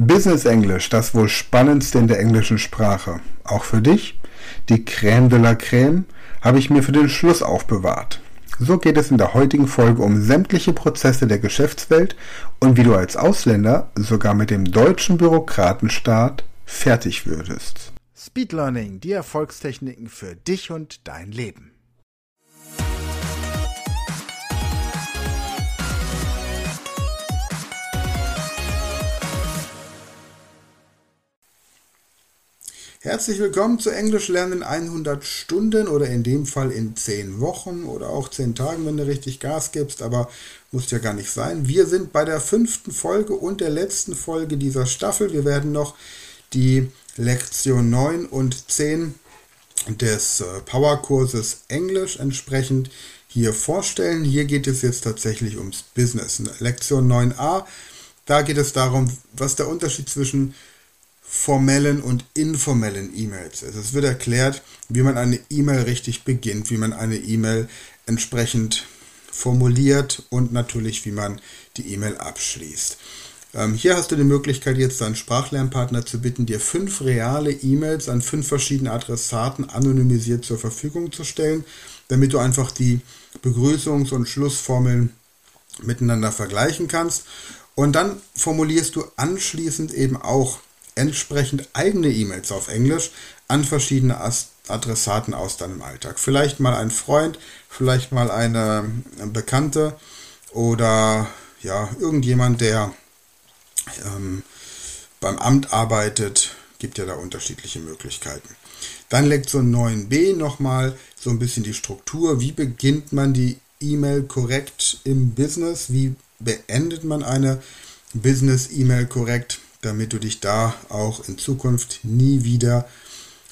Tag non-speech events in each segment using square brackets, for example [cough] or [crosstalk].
Business Englisch, das wohl spannendste in der englischen Sprache. Auch für dich? Die Crème de la Crème habe ich mir für den Schluss aufbewahrt. So geht es in der heutigen Folge um sämtliche Prozesse der Geschäftswelt und wie du als Ausländer sogar mit dem deutschen Bürokratenstaat fertig würdest. Speed Learning, die Erfolgstechniken für dich und dein Leben. Herzlich willkommen zu Englisch lernen in 100 Stunden oder in dem Fall in 10 Wochen oder auch 10 Tagen, wenn du richtig Gas gibst, aber muss ja gar nicht sein. Wir sind bei der fünften Folge und der letzten Folge dieser Staffel. Wir werden noch die Lektion 9 und 10 des äh, Powerkurses Englisch entsprechend hier vorstellen. Hier geht es jetzt tatsächlich ums Business. Lektion 9a, da geht es darum, was der Unterschied zwischen formellen und informellen E-Mails ist. Es wird erklärt, wie man eine E-Mail richtig beginnt, wie man eine E-Mail entsprechend formuliert und natürlich, wie man die E-Mail abschließt. Ähm, hier hast du die Möglichkeit, jetzt deinen Sprachlernpartner zu bitten, dir fünf reale E-Mails an fünf verschiedene Adressaten anonymisiert zur Verfügung zu stellen, damit du einfach die Begrüßungs- und Schlussformeln miteinander vergleichen kannst. Und dann formulierst du anschließend eben auch entsprechend eigene E-Mails auf Englisch an verschiedene Adressaten aus deinem Alltag. Vielleicht mal ein Freund, vielleicht mal eine Bekannte oder ja, irgendjemand, der ähm, beim Amt arbeitet, gibt ja da unterschiedliche Möglichkeiten. Dann Lektion 9b nochmal so ein bisschen die Struktur. Wie beginnt man die E-Mail korrekt im Business? Wie beendet man eine Business-E-Mail korrekt? Damit du dich da auch in Zukunft nie wieder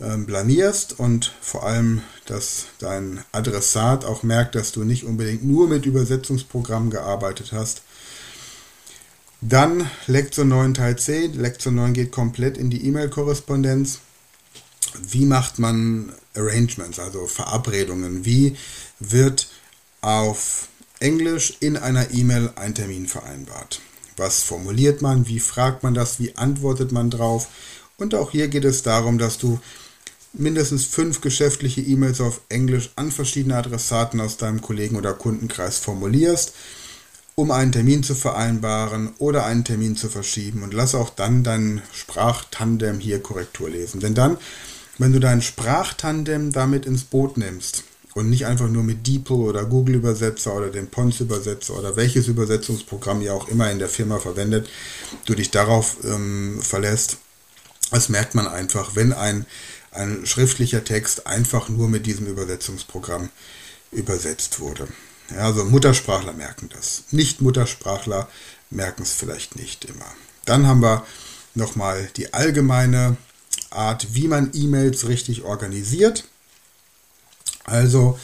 ähm, blamierst und vor allem, dass dein Adressat auch merkt, dass du nicht unbedingt nur mit Übersetzungsprogrammen gearbeitet hast. Dann Lektion 9 Teil C. Lektion 9 geht komplett in die E-Mail-Korrespondenz. Wie macht man Arrangements, also Verabredungen? Wie wird auf Englisch in einer E-Mail ein Termin vereinbart? Was formuliert man? Wie fragt man das? Wie antwortet man drauf? Und auch hier geht es darum, dass du mindestens fünf geschäftliche E-Mails auf Englisch an verschiedene Adressaten aus deinem Kollegen- oder Kundenkreis formulierst, um einen Termin zu vereinbaren oder einen Termin zu verschieben. Und lass auch dann dein Sprachtandem hier Korrektur lesen. Denn dann, wenn du dein Sprachtandem damit ins Boot nimmst, und nicht einfach nur mit DeepL oder Google Übersetzer oder dem Pons Übersetzer oder welches Übersetzungsprogramm ihr auch immer in der Firma verwendet, du dich darauf ähm, verlässt. Das merkt man einfach, wenn ein, ein schriftlicher Text einfach nur mit diesem Übersetzungsprogramm übersetzt wurde. Ja, also Muttersprachler merken das. Nicht-Muttersprachler merken es vielleicht nicht immer. Dann haben wir nochmal die allgemeine Art, wie man E-Mails richtig organisiert. Also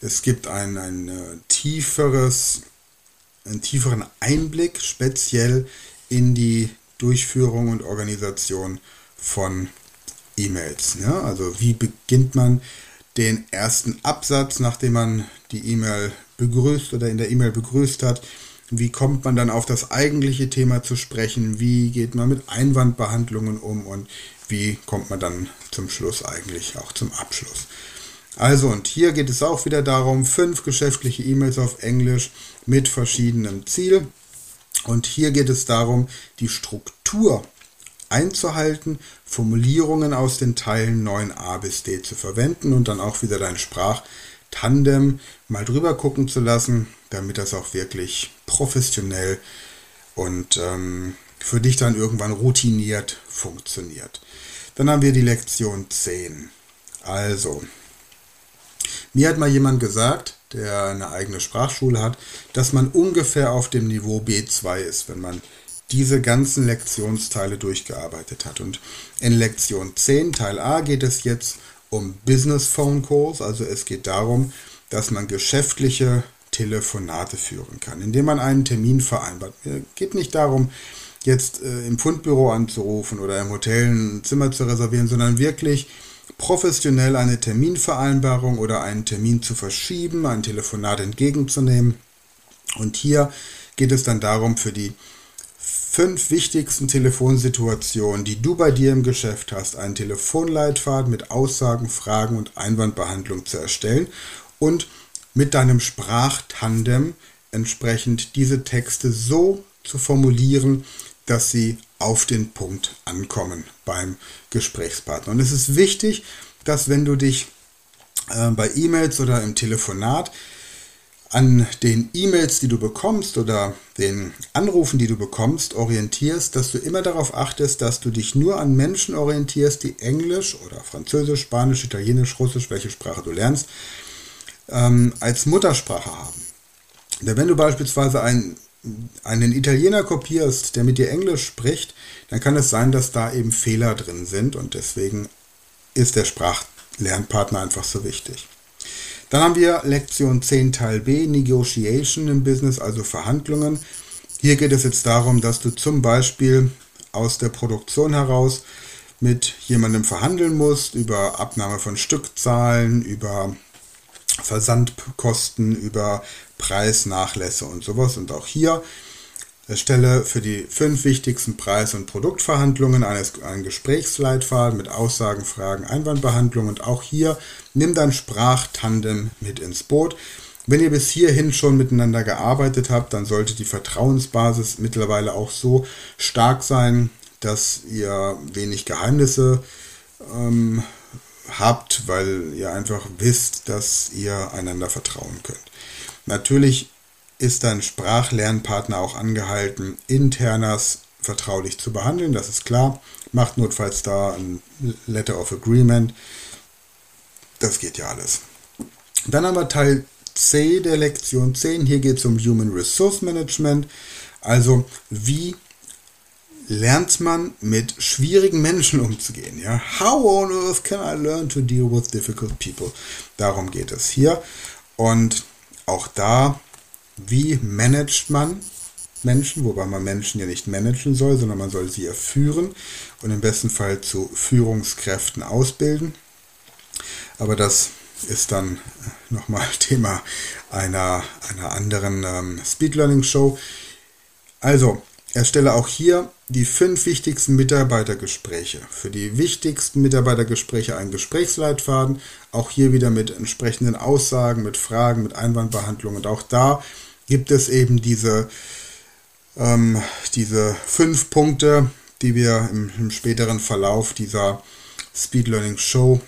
es gibt ein, ein äh, tieferes, einen tieferen Einblick speziell in die Durchführung und Organisation von E-Mails. Ja? Also wie beginnt man den ersten Absatz, nachdem man die E-Mail begrüßt oder in der E-Mail begrüßt hat. Wie kommt man dann auf das eigentliche Thema zu sprechen? Wie geht man mit Einwandbehandlungen um? Und wie kommt man dann zum Schluss eigentlich auch zum Abschluss? Also und hier geht es auch wieder darum, fünf geschäftliche E-Mails auf Englisch mit verschiedenem Ziel. Und hier geht es darum, die Struktur einzuhalten, Formulierungen aus den Teilen 9a bis d zu verwenden und dann auch wieder dein Sprachtandem mal drüber gucken zu lassen, damit das auch wirklich professionell und ähm, für dich dann irgendwann routiniert funktioniert. Dann haben wir die Lektion 10. Also, mir hat mal jemand gesagt, der eine eigene Sprachschule hat, dass man ungefähr auf dem Niveau B2 ist, wenn man diese ganzen Lektionsteile durchgearbeitet hat. Und in Lektion 10, Teil A, geht es jetzt um Business Phone Calls. Also es geht darum, dass man geschäftliche Telefonate führen kann, indem man einen Termin vereinbart. Es geht nicht darum, jetzt äh, im Fundbüro anzurufen oder im Hotel ein Zimmer zu reservieren, sondern wirklich professionell eine Terminvereinbarung oder einen Termin zu verschieben, ein Telefonat entgegenzunehmen. Und hier geht es dann darum, für die fünf wichtigsten Telefonsituationen, die du bei dir im Geschäft hast, einen Telefonleitfaden mit Aussagen, Fragen und Einwandbehandlung zu erstellen und mit deinem Sprachtandem entsprechend diese Texte so zu formulieren, dass sie auf den Punkt ankommen beim Gesprächspartner. Und es ist wichtig, dass wenn du dich äh, bei E-Mails oder im Telefonat an den E-Mails, die du bekommst oder den Anrufen, die du bekommst, orientierst, dass du immer darauf achtest, dass du dich nur an Menschen orientierst, die Englisch oder Französisch, Spanisch, Italienisch, Russisch, welche Sprache du lernst, ähm, als Muttersprache haben. Denn wenn du beispielsweise einen, einen Italiener kopierst, der mit dir Englisch spricht, dann kann es sein, dass da eben Fehler drin sind und deswegen ist der Sprachlernpartner einfach so wichtig. Dann haben wir Lektion 10 Teil B, Negotiation im Business, also Verhandlungen. Hier geht es jetzt darum, dass du zum Beispiel aus der Produktion heraus mit jemandem verhandeln musst über Abnahme von Stückzahlen, über Versandkosten, über Preisnachlässe und sowas. Und auch hier Erstelle für die fünf wichtigsten Preis- und Produktverhandlungen einen Gesprächsleitfaden mit Aussagen, Fragen, Einwandbehandlung und auch hier nimm dein Sprachtandem mit ins Boot. Wenn ihr bis hierhin schon miteinander gearbeitet habt, dann sollte die Vertrauensbasis mittlerweile auch so stark sein, dass ihr wenig Geheimnisse ähm, habt, weil ihr einfach wisst, dass ihr einander vertrauen könnt. Natürlich ist dein Sprachlernpartner auch angehalten, internas vertraulich zu behandeln, das ist klar. Macht notfalls da ein Letter of Agreement. Das geht ja alles. Dann haben wir Teil C der Lektion 10. Hier geht es um Human Resource Management. Also wie lernt man mit schwierigen Menschen umzugehen? Ja? How on earth can I learn to deal with difficult people? Darum geht es hier. Und auch da wie managt man Menschen, wobei man Menschen ja nicht managen soll, sondern man soll sie ja führen und im besten Fall zu Führungskräften ausbilden. Aber das ist dann nochmal [laughs] Thema einer, einer anderen ähm, Speed Learning Show. Also, erstelle auch hier die fünf wichtigsten Mitarbeitergespräche. Für die wichtigsten Mitarbeitergespräche einen Gesprächsleitfaden. Auch hier wieder mit entsprechenden Aussagen, mit Fragen, mit Einwandbehandlung. Und auch da gibt es eben diese, ähm, diese fünf Punkte, die wir im, im späteren Verlauf dieser Speed Learning Show,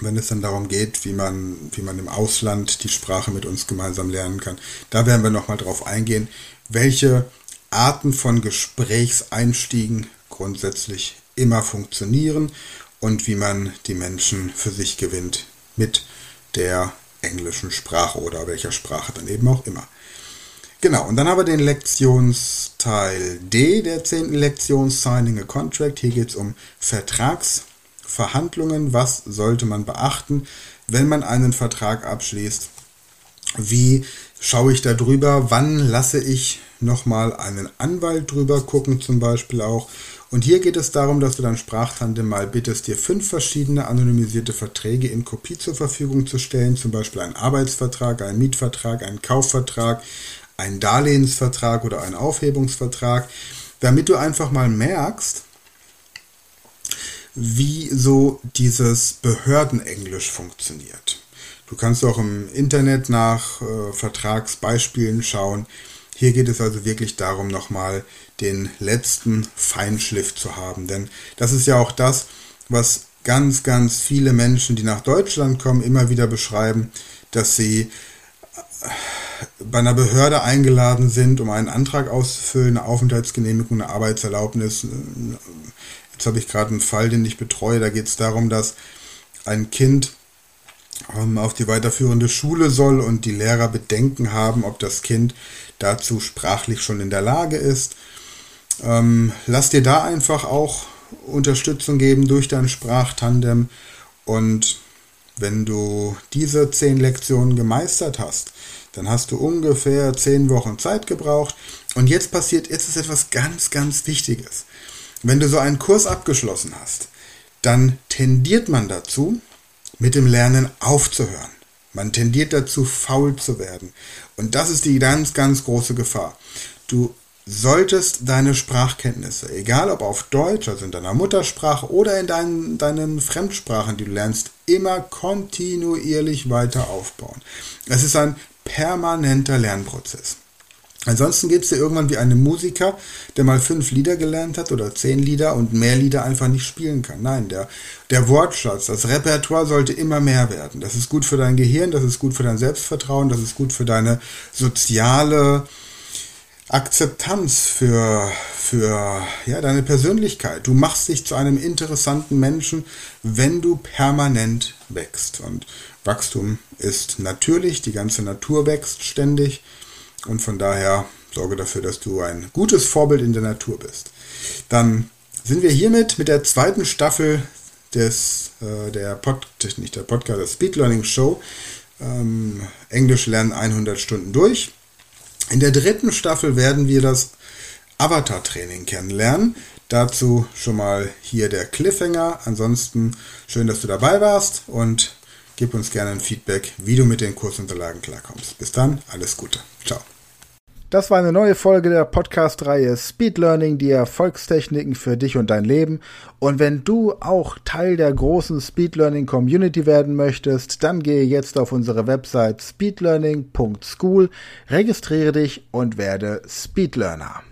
wenn es dann darum geht, wie man, wie man im Ausland die Sprache mit uns gemeinsam lernen kann, da werden wir nochmal drauf eingehen, welche Arten von Gesprächseinstiegen grundsätzlich immer funktionieren und wie man die Menschen für sich gewinnt mit der englischen Sprache oder welcher Sprache dann eben auch immer. Genau, und dann haben wir den Lektionsteil D der 10. Lektion, Signing a Contract. Hier geht es um Vertragsverhandlungen. Was sollte man beachten, wenn man einen Vertrag abschließt? Wie schaue ich da drüber? Wann lasse ich nochmal einen Anwalt drüber gucken, zum Beispiel auch? Und hier geht es darum, dass du dein Sprachtandem mal bittest, dir fünf verschiedene anonymisierte Verträge in Kopie zur Verfügung zu stellen, zum Beispiel einen Arbeitsvertrag, einen Mietvertrag, einen Kaufvertrag, einen Darlehensvertrag oder einen Aufhebungsvertrag, damit du einfach mal merkst, wie so dieses Behördenenglisch funktioniert. Du kannst auch im Internet nach äh, Vertragsbeispielen schauen. Hier geht es also wirklich darum, nochmal den letzten Feinschliff zu haben. Denn das ist ja auch das, was ganz, ganz viele Menschen, die nach Deutschland kommen, immer wieder beschreiben, dass sie bei einer Behörde eingeladen sind, um einen Antrag auszufüllen, eine Aufenthaltsgenehmigung, eine Arbeitserlaubnis. Jetzt habe ich gerade einen Fall, den ich betreue. Da geht es darum, dass ein Kind ähm, auf die weiterführende Schule soll und die Lehrer Bedenken haben, ob das Kind dazu sprachlich schon in der Lage ist. Ähm, lass dir da einfach auch Unterstützung geben durch dein Sprachtandem und wenn du diese zehn Lektionen gemeistert hast, dann hast du ungefähr zehn Wochen Zeit gebraucht. Und jetzt passiert, jetzt ist etwas ganz, ganz Wichtiges. Wenn du so einen Kurs abgeschlossen hast, dann tendiert man dazu, mit dem Lernen aufzuhören. Man tendiert dazu, faul zu werden. Und das ist die ganz, ganz große Gefahr. Du solltest deine Sprachkenntnisse, egal ob auf Deutsch, also in deiner Muttersprache oder in deinen, deinen Fremdsprachen, die du lernst, immer kontinuierlich weiter aufbauen. Es ist ein permanenter Lernprozess. Ansonsten geht es dir irgendwann wie einem Musiker, der mal fünf Lieder gelernt hat oder zehn Lieder und mehr Lieder einfach nicht spielen kann. Nein, der, der Wortschatz, das Repertoire sollte immer mehr werden. Das ist gut für dein Gehirn, das ist gut für dein Selbstvertrauen, das ist gut für deine soziale Akzeptanz, für, für ja, deine Persönlichkeit. Du machst dich zu einem interessanten Menschen, wenn du permanent wächst. Und Wachstum ist natürlich, die ganze Natur wächst ständig. Und von daher sorge dafür, dass du ein gutes Vorbild in der Natur bist. Dann sind wir hiermit mit der zweiten Staffel des, äh, der, Pod, nicht der Podcast, der Speed Learning Show, ähm, Englisch lernen 100 Stunden durch. In der dritten Staffel werden wir das Avatar-Training kennenlernen. Dazu schon mal hier der Cliffhanger. Ansonsten schön, dass du dabei warst und Gib uns gerne ein Feedback, wie du mit den Kursunterlagen klarkommst. Bis dann, alles Gute. Ciao. Das war eine neue Folge der Podcast-Reihe Speed Learning, die Erfolgstechniken für dich und dein Leben. Und wenn du auch Teil der großen Speed Learning Community werden möchtest, dann gehe jetzt auf unsere Website speedlearning.school, registriere dich und werde Speedlearner.